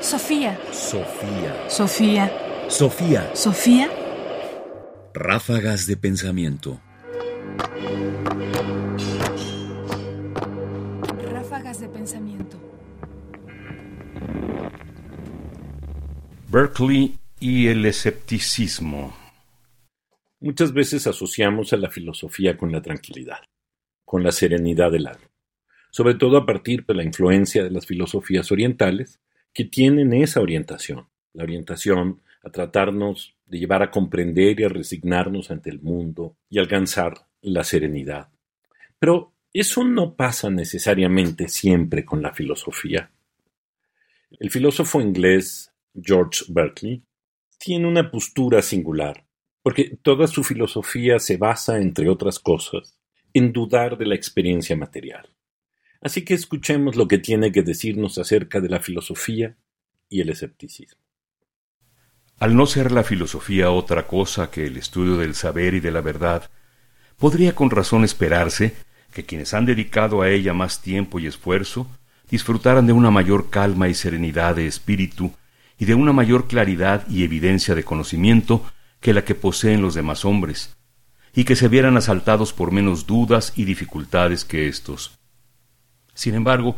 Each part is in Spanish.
Sofía. Sofía. Sofía. Sofía. Sofía. Ráfagas de pensamiento. Ráfagas de pensamiento. Berkeley y el escepticismo. Muchas veces asociamos a la filosofía con la tranquilidad, con la serenidad del alma, sobre todo a partir de la influencia de las filosofías orientales que tienen esa orientación, la orientación a tratarnos de llevar a comprender y a resignarnos ante el mundo y alcanzar la serenidad. Pero eso no pasa necesariamente siempre con la filosofía. El filósofo inglés George Berkeley tiene una postura singular, porque toda su filosofía se basa, entre otras cosas, en dudar de la experiencia material. Así que escuchemos lo que tiene que decirnos acerca de la filosofía y el escepticismo. Al no ser la filosofía otra cosa que el estudio del saber y de la verdad, podría con razón esperarse que quienes han dedicado a ella más tiempo y esfuerzo disfrutaran de una mayor calma y serenidad de espíritu y de una mayor claridad y evidencia de conocimiento que la que poseen los demás hombres, y que se vieran asaltados por menos dudas y dificultades que éstos. Sin embargo,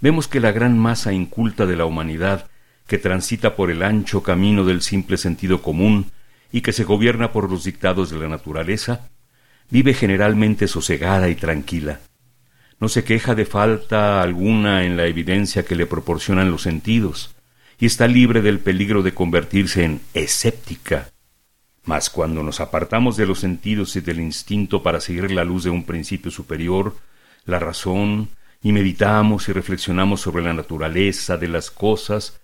vemos que la gran masa inculta de la humanidad, que transita por el ancho camino del simple sentido común y que se gobierna por los dictados de la naturaleza, vive generalmente sosegada y tranquila. No se queja de falta alguna en la evidencia que le proporcionan los sentidos, y está libre del peligro de convertirse en escéptica. Mas cuando nos apartamos de los sentidos y del instinto para seguir la luz de un principio superior, la razón, y meditamos y reflexionamos sobre la naturaleza de las cosas,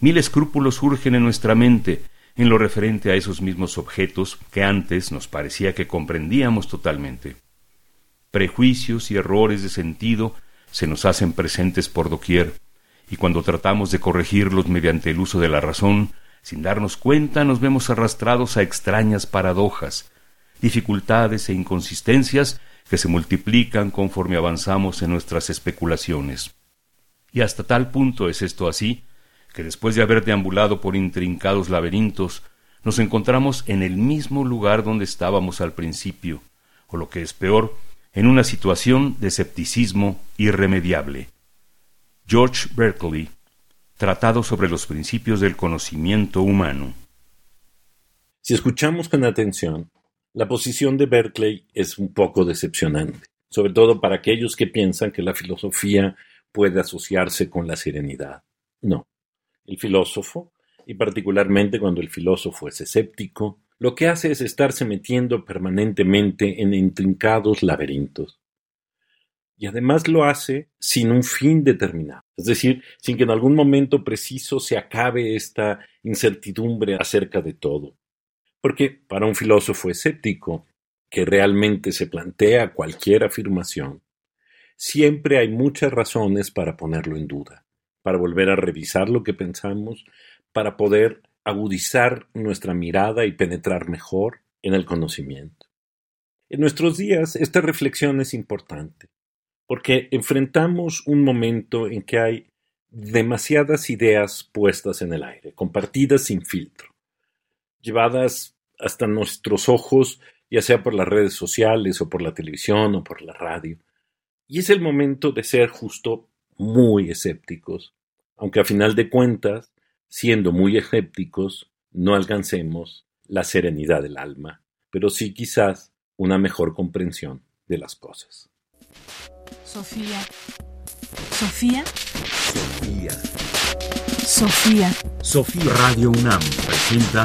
mil escrúpulos surgen en nuestra mente en lo referente a esos mismos objetos que antes nos parecía que comprendíamos totalmente. Prejuicios y errores de sentido se nos hacen presentes por doquier, y cuando tratamos de corregirlos mediante el uso de la razón, sin darnos cuenta nos vemos arrastrados a extrañas paradojas, dificultades e inconsistencias que se multiplican conforme avanzamos en nuestras especulaciones. Y hasta tal punto es esto así, que después de haber deambulado por intrincados laberintos, nos encontramos en el mismo lugar donde estábamos al principio, o lo que es peor, en una situación de escepticismo irremediable. George Berkeley, Tratado sobre los principios del conocimiento humano. Si escuchamos con atención, la posición de Berkeley es un poco decepcionante, sobre todo para aquellos que piensan que la filosofía puede asociarse con la serenidad. No. El filósofo, y particularmente cuando el filósofo es escéptico, lo que hace es estarse metiendo permanentemente en intrincados laberintos. Y además lo hace sin un fin determinado, es decir, sin que en algún momento preciso se acabe esta incertidumbre acerca de todo. Porque para un filósofo escéptico, que realmente se plantea cualquier afirmación, siempre hay muchas razones para ponerlo en duda, para volver a revisar lo que pensamos, para poder agudizar nuestra mirada y penetrar mejor en el conocimiento. En nuestros días esta reflexión es importante, porque enfrentamos un momento en que hay demasiadas ideas puestas en el aire, compartidas sin filtro, llevadas hasta nuestros ojos, ya sea por las redes sociales o por la televisión o por la radio. Y es el momento de ser justo muy escépticos, aunque a final de cuentas, siendo muy escépticos, no alcancemos la serenidad del alma, pero sí quizás una mejor comprensión de las cosas. Sofía. Sofía. Sofía. Sofía. Sofía Radio UNAM presenta